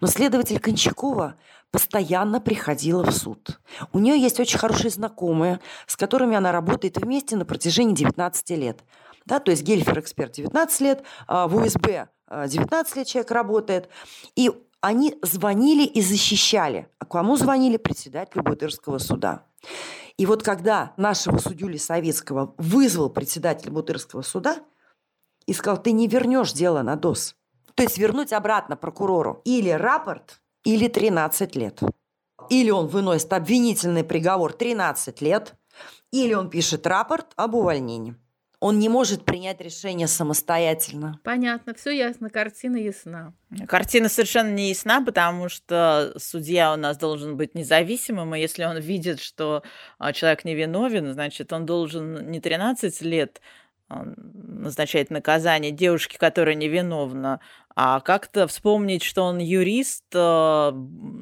Но следователь Кончакова постоянно приходила в суд. У нее есть очень хорошие знакомые, с которыми она работает вместе на протяжении 19 лет. Да, то есть Гельфер эксперт 19 лет, а в УСБ 19 лет человек работает. И они звонили и защищали. А кому звонили? Председателю Бутырского суда. И вот когда нашего судью Лисовецкого вызвал председатель Бутырского суда и сказал, ты не вернешь дело на ДОС, то есть вернуть обратно прокурору или рапорт, или 13 лет. Или он выносит обвинительный приговор 13 лет, или он пишет рапорт об увольнении. Он не может принять решение самостоятельно. Понятно, все ясно, картина ясна. Картина совершенно не ясна, потому что судья у нас должен быть независимым, и если он видит, что а, человек невиновен, значит, он должен не 13 лет а, назначать наказание девушке, которая невиновна, а как-то вспомнить, что он юрист а,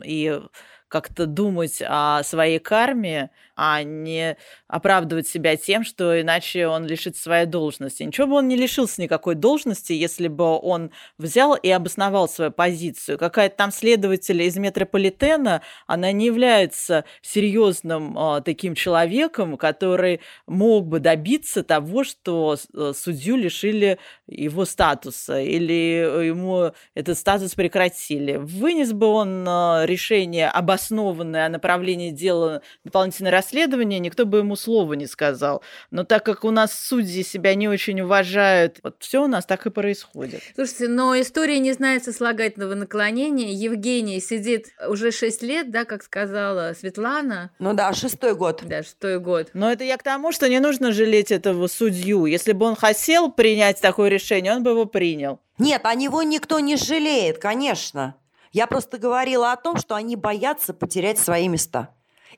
и как-то думать о своей карме, а не оправдывать себя тем, что иначе он лишится своей должности. Ничего бы он не лишился никакой должности, если бы он взял и обосновал свою позицию. Какая-то там следователь из метрополитена, она не является серьезным э, таким человеком, который мог бы добиться того, что э, судью лишили его статуса или ему этот статус прекратили. Вынес бы он э, решение об обоснованное направление дела дополнительное расследование, никто бы ему слова не сказал. Но так как у нас судьи себя не очень уважают, вот все у нас так и происходит. Слушайте, но история не знает сослагательного наклонения. Евгений сидит уже 6 лет, да, как сказала Светлана. Ну да, шестой год. Да, шестой год. Но это я к тому, что не нужно жалеть этого судью. Если бы он хотел принять такое решение, он бы его принял. Нет, о него никто не жалеет, конечно. Я просто говорила о том, что они боятся потерять свои места.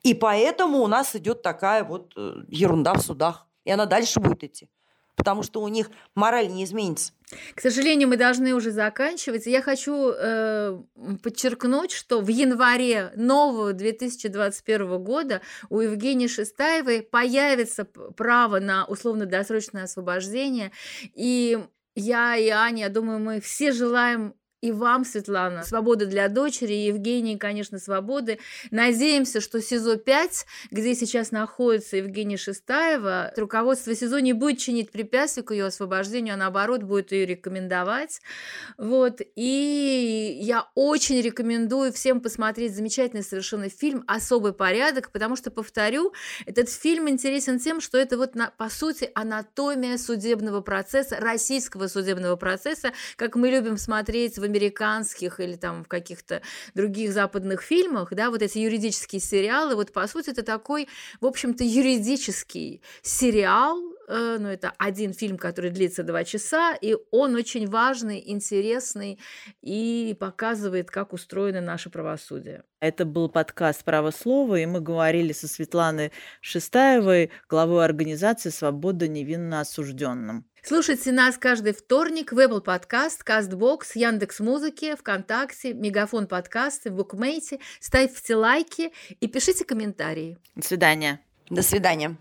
И поэтому у нас идет такая вот э, ерунда в судах. И она дальше будет идти. Потому что у них мораль не изменится. К сожалению, мы должны уже заканчивать. Я хочу э, подчеркнуть, что в январе нового 2021 года у Евгении Шестаевой появится право на условно-досрочное освобождение. И я и Аня, я думаю, мы все желаем и вам, Светлана, свободы для дочери, и Евгении, конечно, свободы. Надеемся, что СИЗО-5, где сейчас находится Евгения Шестаева, руководство СИЗО не будет чинить препятствий к ее освобождению, а наоборот будет ее рекомендовать. Вот. И я очень рекомендую всем посмотреть замечательный совершенно фильм «Особый порядок», потому что, повторю, этот фильм интересен тем, что это вот, на, по сути, анатомия судебного процесса, российского судебного процесса, как мы любим смотреть в американских или там в каких-то других западных фильмах, да, вот эти юридические сериалы, вот по сути это такой, в общем-то, юридический сериал, э, ну, это один фильм, который длится два часа, и он очень важный, интересный и показывает, как устроено наше правосудие. Это был подкаст «Право слова», и мы говорили со Светланой Шестаевой, главой организации «Свобода невинно осужденным». Слушайте нас каждый вторник в Apple Podcast, CastBox, Яндекс.Музыке, ВКонтакте, Мегафон подкасты, в Букмейте. Ставьте лайки и пишите комментарии. До свидания. До свидания.